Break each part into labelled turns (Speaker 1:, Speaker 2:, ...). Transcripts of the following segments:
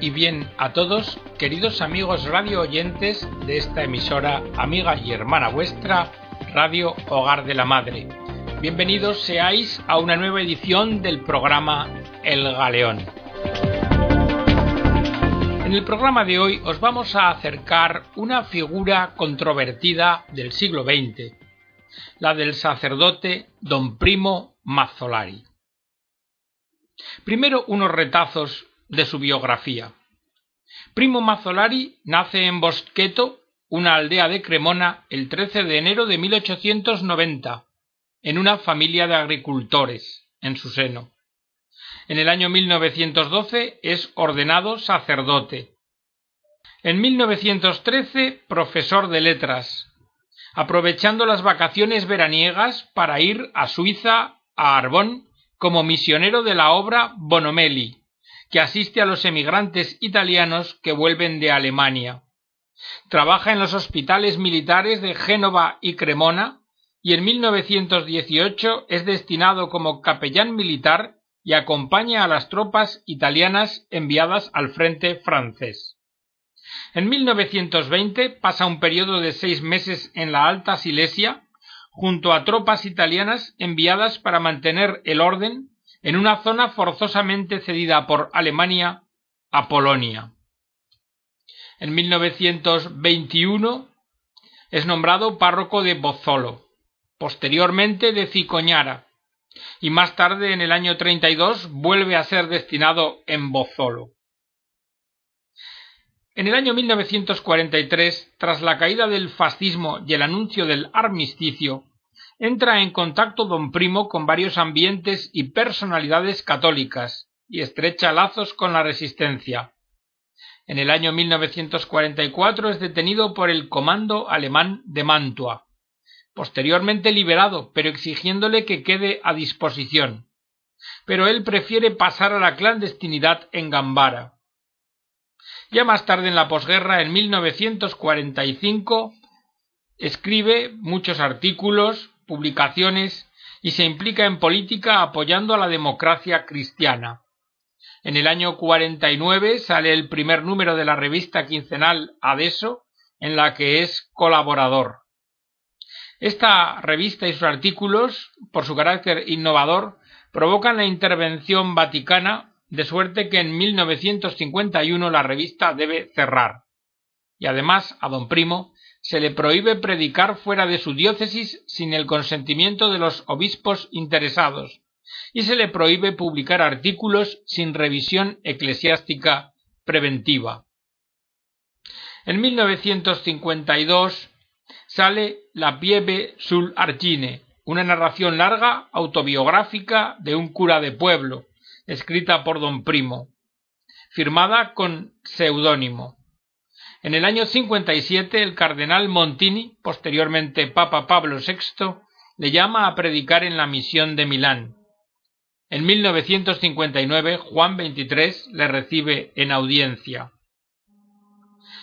Speaker 1: y bien a todos, queridos amigos radio oyentes de esta emisora amiga y hermana vuestra, Radio Hogar de la Madre. Bienvenidos seáis a una nueva edición del programa El Galeón. En el programa de hoy os vamos a acercar una figura controvertida del siglo XX, la del sacerdote don Primo Mazzolari. Primero unos retazos de su biografía. Primo Mazzolari nace en Boschetto, una aldea de Cremona, el 13 de enero de 1890, en una familia de agricultores, en su seno. En el año 1912 es ordenado sacerdote. En 1913 profesor de letras, aprovechando las vacaciones veraniegas para ir a Suiza, a Arbón, como misionero de la obra Bonomelli, que asiste a los emigrantes italianos que vuelven de Alemania. Trabaja en los hospitales militares de Génova y Cremona y en 1918 es destinado como capellán militar y acompaña a las tropas italianas enviadas al frente francés. En 1920 pasa un periodo de seis meses en la Alta Silesia junto a tropas italianas enviadas para mantener el orden en una zona forzosamente cedida por Alemania a Polonia. En 1921 es nombrado párroco de Bozzolo, posteriormente de Cicoñara, y más tarde en el año 32 vuelve a ser destinado en Bozzolo. En el año 1943, tras la caída del fascismo y el anuncio del armisticio, entra en contacto don Primo con varios ambientes y personalidades católicas y estrecha lazos con la resistencia. En el año 1944 es detenido por el comando alemán de Mantua, posteriormente liberado, pero exigiéndole que quede a disposición. Pero él prefiere pasar a la clandestinidad en Gambara. Ya más tarde en la posguerra, en 1945, escribe muchos artículos publicaciones y se implica en política apoyando a la democracia cristiana. En el año 49 sale el primer número de la revista quincenal Adeso, en la que es colaborador. Esta revista y sus artículos, por su carácter innovador, provocan la intervención vaticana, de suerte que en 1951 la revista debe cerrar. Y además a don Primo se le prohíbe predicar fuera de su diócesis sin el consentimiento de los obispos interesados, y se le prohíbe publicar artículos sin revisión eclesiástica preventiva. En 1952 sale La Pieve sul Argine, una narración larga autobiográfica de un cura de pueblo, escrita por don Primo, firmada con seudónimo. En el año 57 el cardenal Montini, posteriormente Papa Pablo VI, le llama a predicar en la misión de Milán. En 1959 Juan XXIII le recibe en audiencia.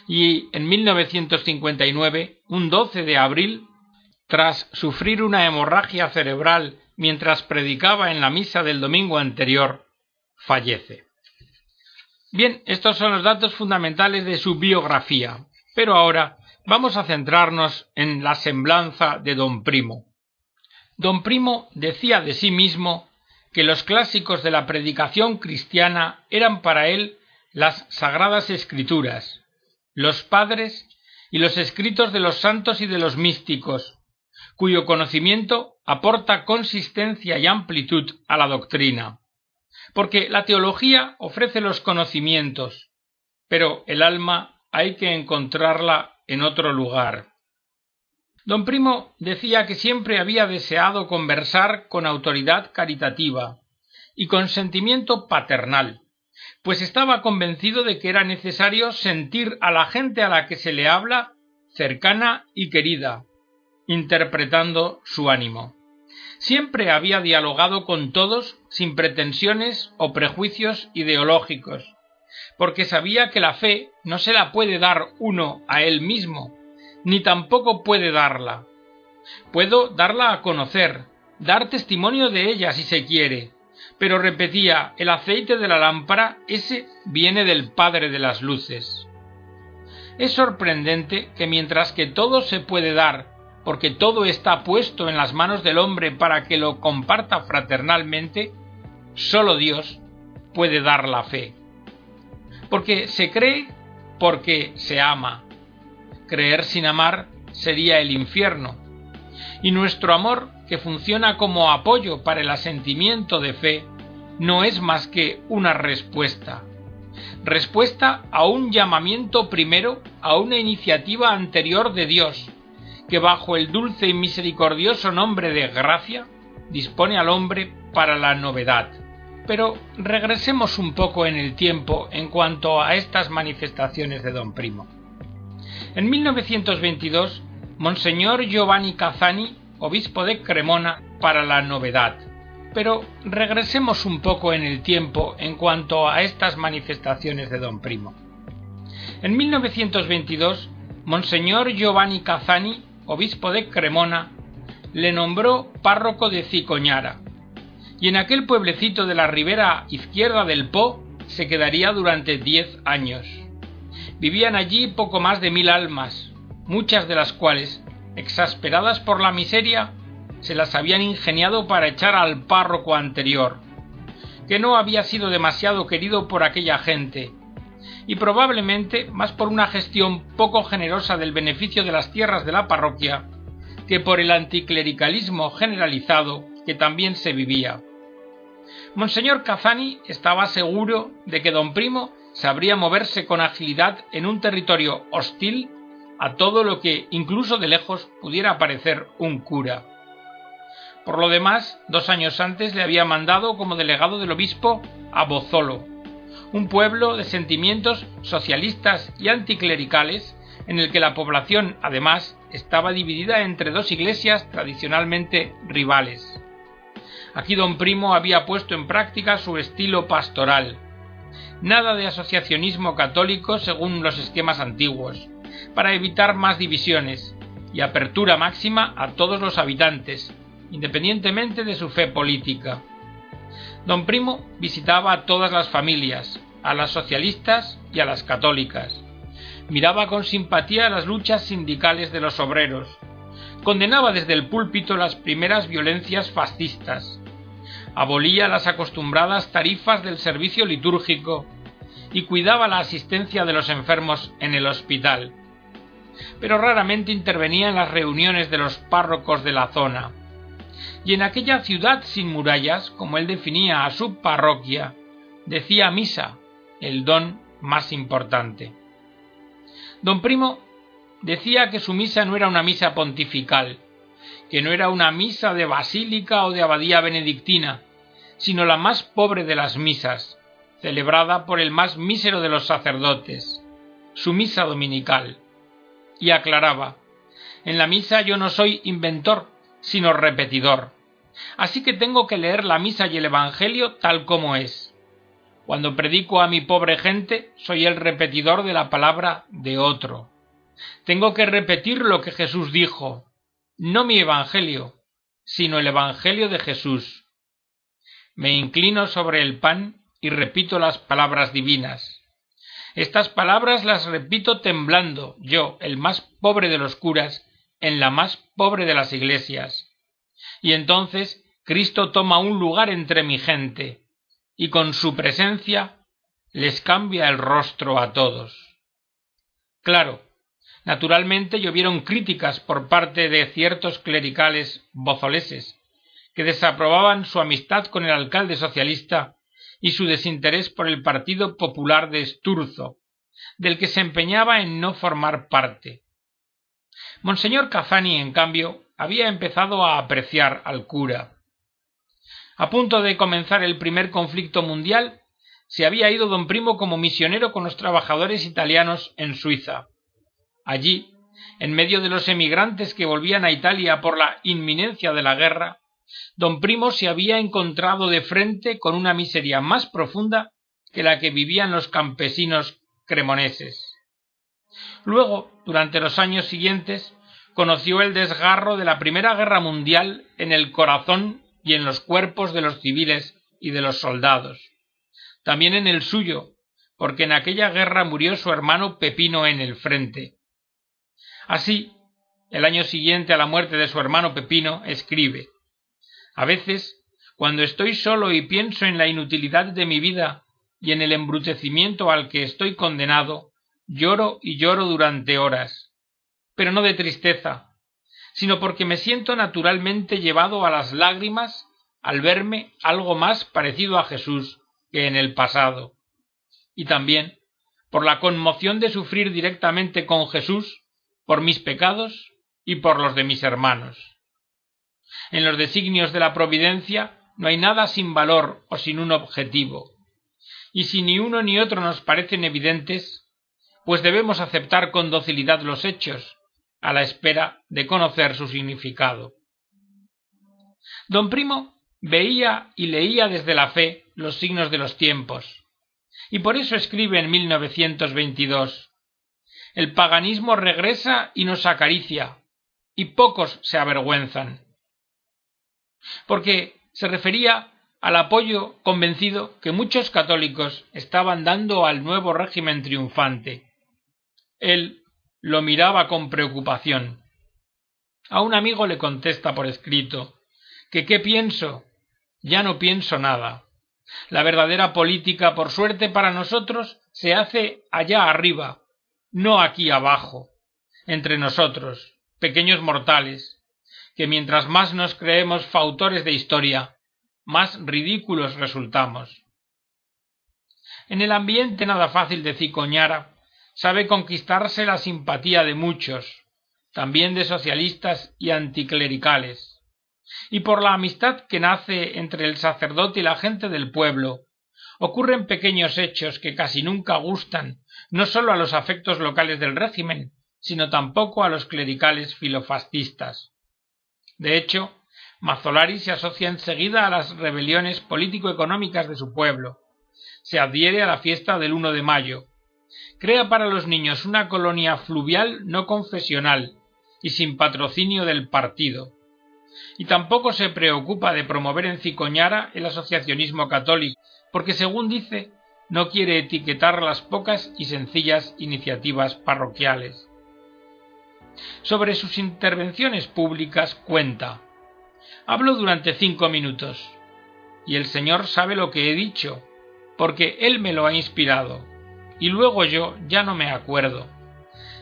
Speaker 1: Y en 1959, un 12 de abril, tras sufrir una hemorragia cerebral mientras predicaba en la misa del domingo anterior, fallece. Bien, estos son los datos fundamentales de su biografía, pero ahora vamos a centrarnos en la semblanza de don Primo. Don Primo decía de sí mismo que los clásicos de la predicación cristiana eran para él las sagradas escrituras, los padres y los escritos de los santos y de los místicos, cuyo conocimiento aporta consistencia y amplitud a la doctrina porque la teología ofrece los conocimientos, pero el alma hay que encontrarla en otro lugar. Don Primo decía que siempre había deseado conversar con autoridad caritativa y con sentimiento paternal, pues estaba convencido de que era necesario sentir a la gente a la que se le habla cercana y querida, interpretando su ánimo. Siempre había dialogado con todos sin pretensiones o prejuicios ideológicos, porque sabía que la fe no se la puede dar uno a él mismo, ni tampoco puede darla. Puedo darla a conocer, dar testimonio de ella si se quiere, pero repetía, el aceite de la lámpara, ese viene del Padre de las Luces. Es sorprendente que mientras que todo se puede dar, porque todo está puesto en las manos del hombre para que lo comparta fraternalmente, solo Dios puede dar la fe. Porque se cree porque se ama. Creer sin amar sería el infierno. Y nuestro amor que funciona como apoyo para el asentimiento de fe, no es más que una respuesta. Respuesta a un llamamiento primero, a una iniciativa anterior de Dios, que bajo el dulce y misericordioso nombre de gracia dispone al hombre para la novedad. Pero regresemos un poco en el tiempo en cuanto a estas manifestaciones de don Primo. En 1922, Monseñor Giovanni Cazzani obispo de Cremona, para la novedad. Pero regresemos un poco en el tiempo en cuanto a estas manifestaciones de don Primo. En 1922, Monseñor Giovanni Cazzani, obispo de Cremona, le nombró párroco de Cicoñara, y en aquel pueblecito de la ribera izquierda del Po se quedaría durante diez años. Vivían allí poco más de mil almas, muchas de las cuales exasperadas por la miseria, se las habían ingeniado para echar al párroco anterior, que no había sido demasiado querido por aquella gente, y probablemente más por una gestión poco generosa del beneficio de las tierras de la parroquia, que por el anticlericalismo generalizado que también se vivía. Monseñor Cazani estaba seguro de que don Primo sabría moverse con agilidad en un territorio hostil a todo lo que, incluso de lejos, pudiera parecer un cura. Por lo demás, dos años antes le había mandado como delegado del obispo a Bozolo, un pueblo de sentimientos socialistas y anticlericales en el que la población, además, estaba dividida entre dos iglesias tradicionalmente rivales. Aquí don Primo había puesto en práctica su estilo pastoral. Nada de asociacionismo católico según los esquemas antiguos, para evitar más divisiones y apertura máxima a todos los habitantes, independientemente de su fe política. Don Primo visitaba a todas las familias, a las socialistas y a las católicas. Miraba con simpatía las luchas sindicales de los obreros. Condenaba desde el púlpito las primeras violencias fascistas. Abolía las acostumbradas tarifas del servicio litúrgico y cuidaba la asistencia de los enfermos en el hospital pero raramente intervenía en las reuniones de los párrocos de la zona. Y en aquella ciudad sin murallas, como él definía a su parroquia, decía misa, el don más importante. Don Primo decía que su misa no era una misa pontifical, que no era una misa de basílica o de abadía benedictina, sino la más pobre de las misas, celebrada por el más mísero de los sacerdotes, su misa dominical y aclaraba En la misa yo no soy inventor, sino repetidor. Así que tengo que leer la misa y el Evangelio tal como es. Cuando predico a mi pobre gente, soy el repetidor de la palabra de otro. Tengo que repetir lo que Jesús dijo, no mi Evangelio, sino el Evangelio de Jesús. Me inclino sobre el pan y repito las palabras divinas. Estas palabras las repito temblando, yo, el más pobre de los curas, en la más pobre de las iglesias. Y entonces Cristo toma un lugar entre mi gente, y con su presencia les cambia el rostro a todos. Claro, naturalmente llovieron críticas por parte de ciertos clericales bozoleses, que desaprobaban su amistad con el alcalde socialista y su desinterés por el Partido Popular de Sturzo, del que se empeñaba en no formar parte. Monseñor Cazani, en cambio, había empezado a apreciar al cura. A punto de comenzar el primer conflicto mundial, se había ido don Primo como misionero con los trabajadores italianos en Suiza. Allí, en medio de los emigrantes que volvían a Italia por la inminencia de la guerra, don Primo se había encontrado de frente con una miseria más profunda que la que vivían los campesinos cremoneses. Luego, durante los años siguientes, conoció el desgarro de la Primera Guerra Mundial en el corazón y en los cuerpos de los civiles y de los soldados, también en el suyo, porque en aquella guerra murió su hermano Pepino en el frente. Así, el año siguiente a la muerte de su hermano Pepino, escribe A veces, cuando estoy solo y pienso en la inutilidad de mi vida y en el embrutecimiento al que estoy condenado, lloro y lloro durante horas, pero no de tristeza, sino porque me siento naturalmente llevado a las lágrimas al verme algo más parecido a Jesús que en el pasado, y también por la conmoción de sufrir directamente con Jesús por mis pecados y por los de mis hermanos. En los designios de la providencia no hay nada sin valor o sin un objetivo, y si ni uno ni otro nos parecen evidentes, pues debemos aceptar con docilidad los hechos, a la espera de conocer su significado. Don Primo veía y leía desde la fe los signos de los tiempos, y por eso escribe en 1922 El paganismo regresa y nos acaricia, y pocos se avergüenzan. Porque se refería al apoyo convencido que muchos católicos estaban dando al nuevo régimen triunfante. Él lo miraba con preocupación. A un amigo le contesta por escrito que qué pienso. Ya no pienso nada. La verdadera política, por suerte para nosotros, se hace allá arriba, no aquí abajo, entre nosotros, pequeños mortales, que mientras más nos creemos fautores de historia, más ridículos resultamos. En el ambiente nada fácil de Cicoñara sabe conquistarse la simpatía de muchos, también de socialistas y anticlericales, y por la amistad que nace entre el sacerdote y la gente del pueblo, ocurren pequeños hechos que casi nunca gustan no sólo a los afectos locales del régimen, sino tampoco a los clericales filofascistas. De hecho, Mazzolari se asocia enseguida a las rebeliones político-económicas de su pueblo. Se adhiere a la fiesta del 1 de mayo. Crea para los niños una colonia fluvial no confesional y sin patrocinio del partido. Y tampoco se preocupa de promover en Cicoñara el asociacionismo católico, porque según dice, no quiere etiquetar las pocas y sencillas iniciativas parroquiales. Sobre sus intervenciones públicas cuenta Hablo durante cinco minutos. Y el Señor sabe lo que he dicho, porque Él me lo ha inspirado. Y luego yo ya no me acuerdo.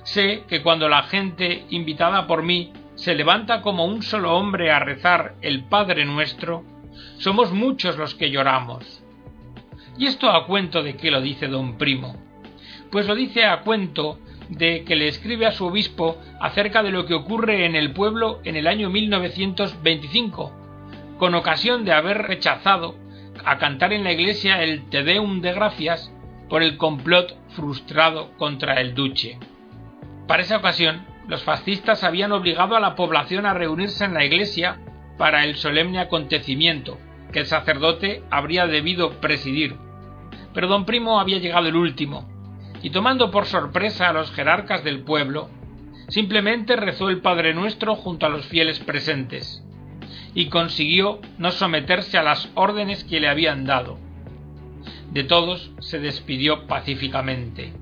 Speaker 1: Sé que cuando la gente, invitada por mí, se levanta como un solo hombre a rezar el Padre nuestro, somos muchos los que lloramos. ¿Y esto a cuento de qué lo dice don Primo? Pues lo dice a cuento de que le escribe a su obispo acerca de lo que ocurre en el pueblo en el año 1925, con ocasión de haber rechazado a cantar en la iglesia el Te Deum de Gracias por el complot frustrado contra el duce. Para esa ocasión, los fascistas habían obligado a la población a reunirse en la iglesia para el solemne acontecimiento que el sacerdote habría debido presidir. Pero don Primo había llegado el último, y tomando por sorpresa a los jerarcas del pueblo, simplemente rezó el Padre Nuestro junto a los fieles presentes, y consiguió no someterse a las órdenes que le habían dado. De todos se despidió pacíficamente.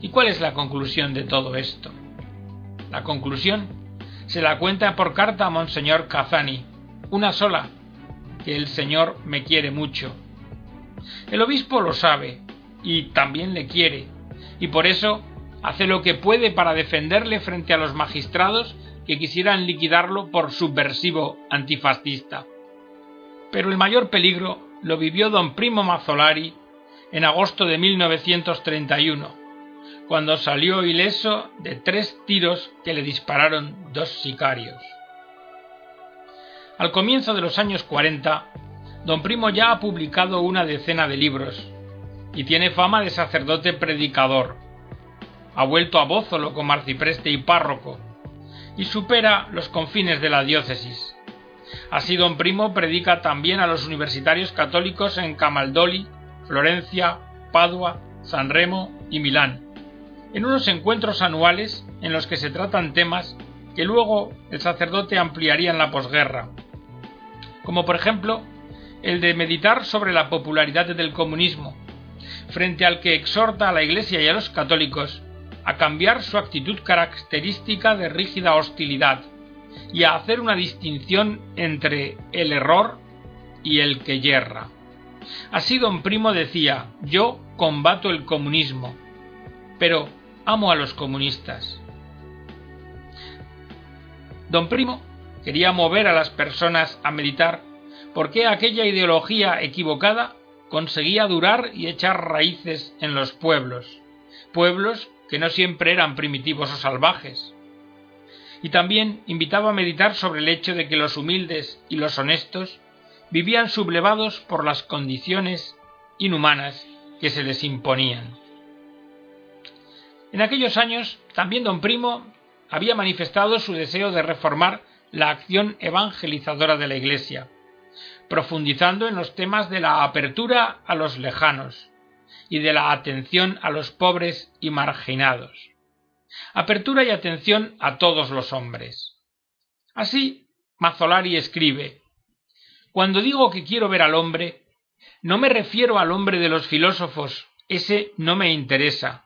Speaker 1: ¿Y cuál es la conclusión de todo esto? La conclusión se la cuenta por carta a Monseñor Cazani, una sola, que el Señor me quiere mucho. El obispo lo sabe, y también le quiere, y por eso hace lo que puede para defenderle frente a los magistrados que quisieran liquidarlo por subversivo antifascista. Pero el mayor peligro lo vivió don Primo Mazzolari en agosto de 1931, cuando salió ileso de tres tiros que le dispararon dos sicarios. Al comienzo de los años 40, don Primo ya ha publicado una decena de libros, y tiene fama de sacerdote predicador. Ha vuelto a Bózolo como arcipreste y párroco, y supera los confines de la diócesis. Así don Primo predica también a los universitarios católicos en Camaldoli, Florencia, Padua, San Remo y Milán, en unos encuentros anuales en los que se tratan temas que luego el sacerdote ampliaría en la posguerra, como por ejemplo el de meditar sobre la popularidad del comunismo, frente al que exhorta a la Iglesia y a los católicos a cambiar su actitud característica de rígida hostilidad y a hacer una distinción entre el error y el que yerra. Así don Primo decía, yo combato el comunismo, pero amo a los comunistas. Don Primo quería mover a las personas a meditar porque aquella ideología equivocada conseguía durar y echar raíces en los pueblos, pueblos que no siempre eran primitivos o salvajes. Y también invitaba a meditar sobre el hecho de que los humildes y los honestos vivían sublevados por las condiciones inhumanas que se les imponían. En aquellos años también don Primo había manifestado su deseo de reformar la acción evangelizadora de la Iglesia, profundizando en los temas de la apertura a los lejanos y de la atención a los pobres y marginados. Apertura y atención a todos los hombres. Así, Mazzolari escribe Cuando digo que quiero ver al hombre, no me refiero al hombre de los filósofos, ese no me interesa,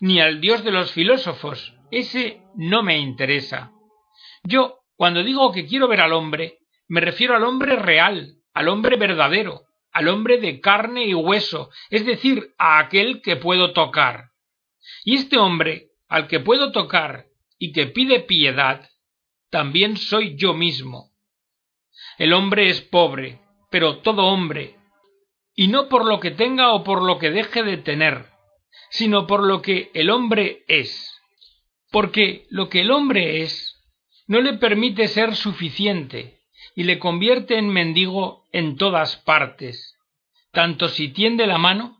Speaker 1: ni al Dios de los filósofos, ese no me interesa. Yo, cuando digo que quiero ver al hombre, me refiero al hombre real, al hombre verdadero, al hombre de carne y hueso, es decir, a aquel que puedo tocar. Y este hombre, al que puedo tocar y que pide piedad, también soy yo mismo. El hombre es pobre, pero todo hombre, y no por lo que tenga o por lo que deje de tener, sino por lo que el hombre es. Porque lo que el hombre es no le permite ser suficiente, y le convierte en mendigo en todas partes, tanto si tiende la mano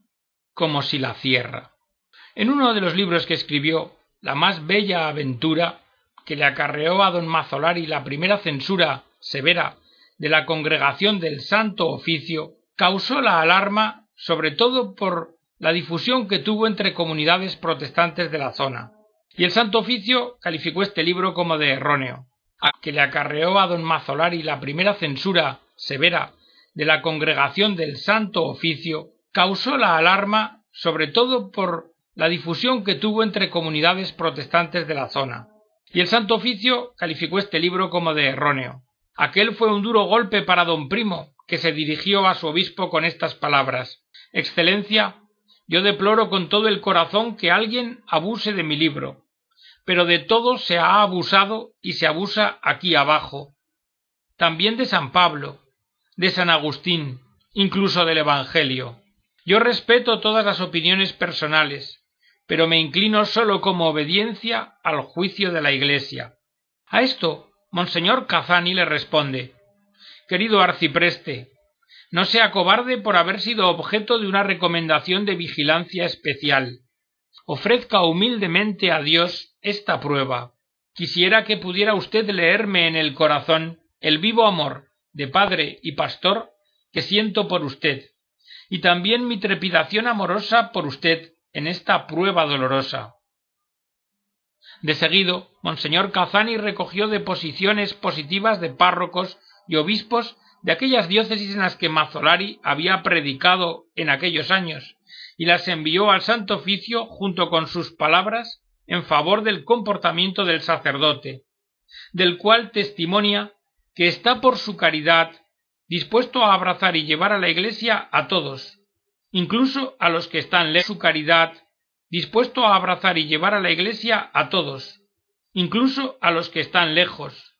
Speaker 1: como si la cierra. En uno de los libros que escribió, La más bella aventura, que le acarreó a don Mazolari la primera censura severa de la congregación del Santo Oficio, causó la alarma sobre todo por la difusión que tuvo entre comunidades protestantes de la zona. Y el Santo Oficio calificó este libro como de erróneo que le acarreó a don Mazolari la primera censura severa de la congregación del Santo Oficio, causó la alarma sobre todo por la difusión que tuvo entre comunidades protestantes de la zona. Y el Santo Oficio calificó este libro como de erróneo. Aquel fue un duro golpe para don Primo, que se dirigió a su obispo con estas palabras Excelencia, yo deploro con todo el corazón que alguien abuse de mi libro, pero de todo se ha abusado y se abusa aquí abajo. También de San Pablo, de San Agustín, incluso del Evangelio. Yo respeto todas las opiniones personales, pero me inclino sólo como obediencia al juicio de la Iglesia. A esto, Monseñor Cazani le responde Querido arcipreste, no sea cobarde por haber sido objeto de una recomendación de vigilancia especial ofrezca humildemente a Dios esta prueba. Quisiera que pudiera usted leerme en el corazón el vivo amor de padre y pastor que siento por usted, y también mi trepidación amorosa por usted en esta prueba dolorosa. De seguido, Monseñor Cazani recogió deposiciones positivas de párrocos y obispos de aquellas diócesis en las que Mazzolari había predicado en aquellos años, y las envió al Santo Oficio junto con sus palabras en favor del comportamiento del sacerdote, del cual testimonia que está por su caridad dispuesto a abrazar y llevar a la Iglesia a todos, incluso a los que están lejos su caridad, dispuesto a abrazar y llevar a la Iglesia a todos, incluso a los que están lejos,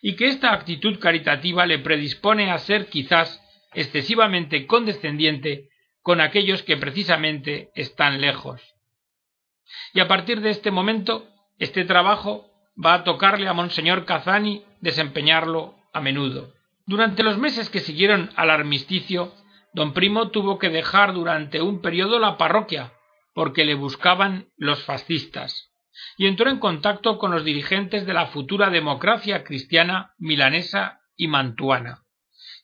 Speaker 1: y que esta actitud caritativa le predispone a ser quizás excesivamente condescendiente con aquellos que precisamente están lejos. Y a partir de este momento, este trabajo va a tocarle a Monseñor Cazani desempeñarlo a menudo. Durante los meses que siguieron al armisticio, don Primo tuvo que dejar durante un periodo la parroquia, porque le buscaban los fascistas, y entró en contacto con los dirigentes de la futura democracia cristiana milanesa y mantuana,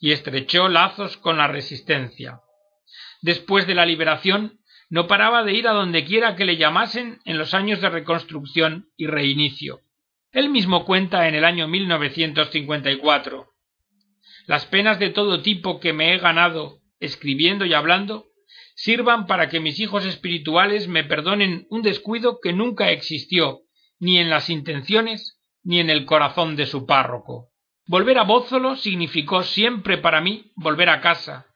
Speaker 1: y estrechó lazos con la resistencia después de la liberación, no paraba de ir a donde quiera que le llamasen en los años de reconstrucción y reinicio. Él mismo cuenta en el año 1954. las penas de todo tipo que me he ganado escribiendo y hablando, sirvan para que mis hijos espirituales me perdonen un descuido que nunca existió, ni en las intenciones, ni en el corazón de su párroco. Volver a Bózolo significó siempre para mí volver a casa,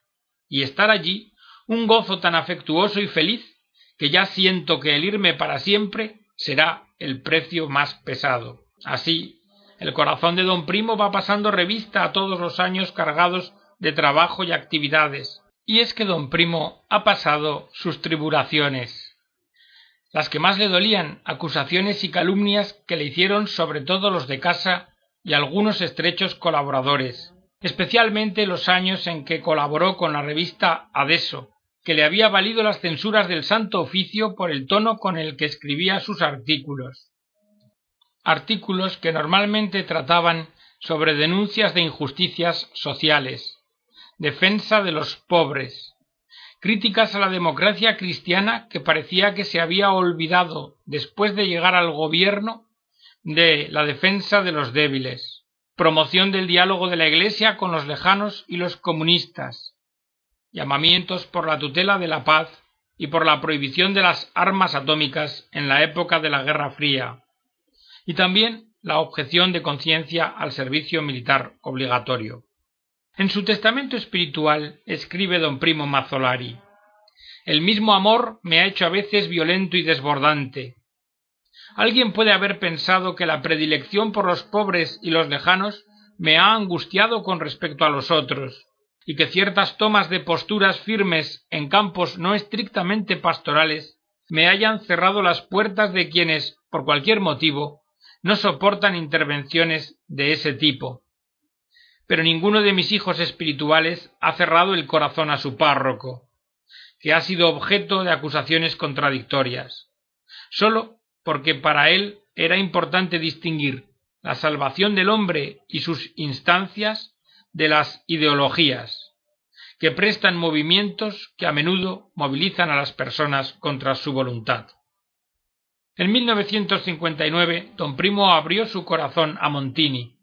Speaker 1: y estar allí un gozo tan afectuoso y feliz que ya siento que el irme para siempre será el precio más pesado. Así, el corazón de don Primo va pasando revista a todos los años cargados de trabajo y actividades. Y es que don Primo ha pasado sus tribulaciones. Las que más le dolían, acusaciones y calumnias que le hicieron sobre todo los de casa y algunos estrechos colaboradores, especialmente los años en que colaboró con la revista Adeso, que le había valido las censuras del Santo Oficio por el tono con el que escribía sus artículos. Artículos que normalmente trataban sobre denuncias de injusticias sociales, defensa de los pobres, críticas a la democracia cristiana que parecía que se había olvidado después de llegar al gobierno de la defensa de los débiles, promoción del diálogo de la Iglesia con los lejanos y los comunistas, llamamientos por la tutela de la paz y por la prohibición de las armas atómicas en la época de la Guerra Fría, y también la objeción de conciencia al servicio militar obligatorio. En su testamento espiritual escribe don Primo Mazzolari El mismo amor me ha hecho a veces violento y desbordante. Alguien puede haber pensado que la predilección por los pobres y los lejanos me ha angustiado con respecto a los otros, y que ciertas tomas de posturas firmes en campos no estrictamente pastorales me hayan cerrado las puertas de quienes, por cualquier motivo, no soportan intervenciones de ese tipo. Pero ninguno de mis hijos espirituales ha cerrado el corazón a su párroco, que ha sido objeto de acusaciones contradictorias, sólo porque para él era importante distinguir la salvación del hombre y sus instancias de las ideologías, que prestan movimientos que a menudo movilizan a las personas contra su voluntad. En 1959, don Primo abrió su corazón a Montini,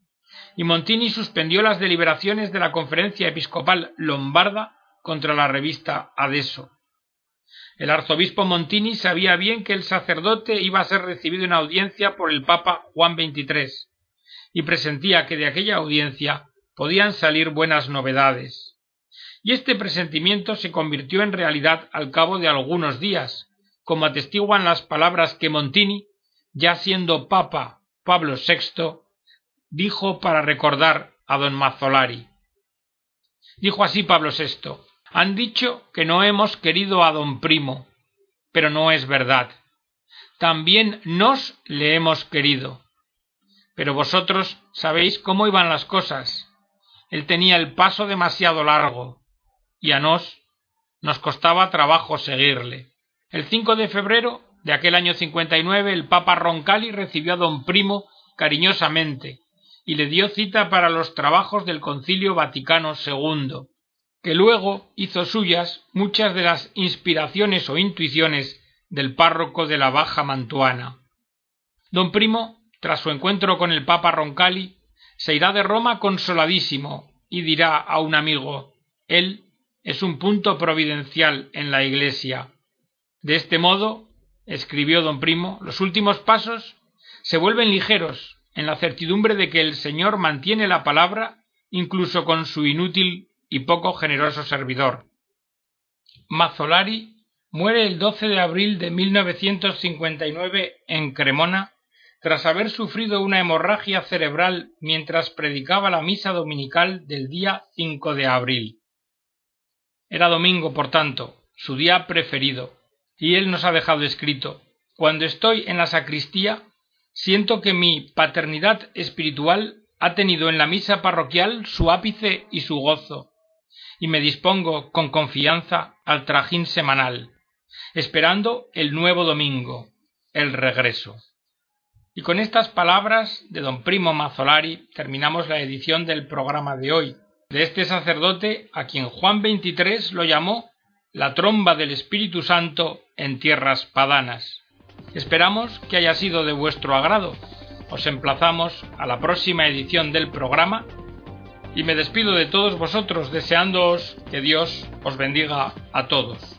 Speaker 1: y Montini suspendió las deliberaciones de la conferencia episcopal lombarda contra la revista Adeso. El arzobispo Montini sabía bien que el sacerdote iba a ser recibido en audiencia por el Papa Juan XXIII y presentía que de aquella audiencia podían salir buenas novedades. Y este presentimiento se convirtió en realidad al cabo de algunos días, como atestiguan las palabras que Montini, ya siendo Papa Pablo VI, dijo para recordar a don Mazzolari. Dijo así Pablo VI Han dicho que no hemos querido a don Primo, pero no es verdad. También nos le hemos querido. Pero vosotros sabéis cómo iban las cosas. Él tenía el paso demasiado largo, y a nos nos costaba trabajo seguirle. El 5 de febrero de aquel año 59 el Papa Roncalli recibió a don Primo cariñosamente y le dio cita para los trabajos del Concilio Vaticano II, que luego hizo suyas muchas de las inspiraciones o intuiciones del párroco de la Baja Mantuana. Don Primo, tras su encuentro con el Papa Roncalli, se irá de Roma consoladísimo y dirá a un amigo Él es un punto providencial en la Iglesia. De este modo, escribió don Primo, los últimos pasos se vuelven ligeros en la certidumbre de que el Señor mantiene la palabra incluso con su inútil y poco generoso servidor. Mazzolari muere el 12 de abril de 1959 en Cremona tras haber sufrido una hemorragia cerebral mientras predicaba la misa dominical del día 5 de abril. Era domingo, por tanto, su día preferido, y él nos ha dejado escrito Cuando estoy en la sacristía Siento que mi paternidad espiritual ha tenido en la misa parroquial su ápice y su gozo, y me dispongo con confianza al trajín semanal, esperando el nuevo domingo, el regreso. Y con estas palabras de don Primo Mazzolari terminamos la edición del programa de hoy, de este sacerdote a quien Juan XXIII lo llamó la tromba del Espíritu Santo en tierras padanas. Esperamos que haya sido de vuestro agrado. Os emplazamos a la próxima edición del programa y me despido de todos vosotros deseándoos que Dios os bendiga a todos.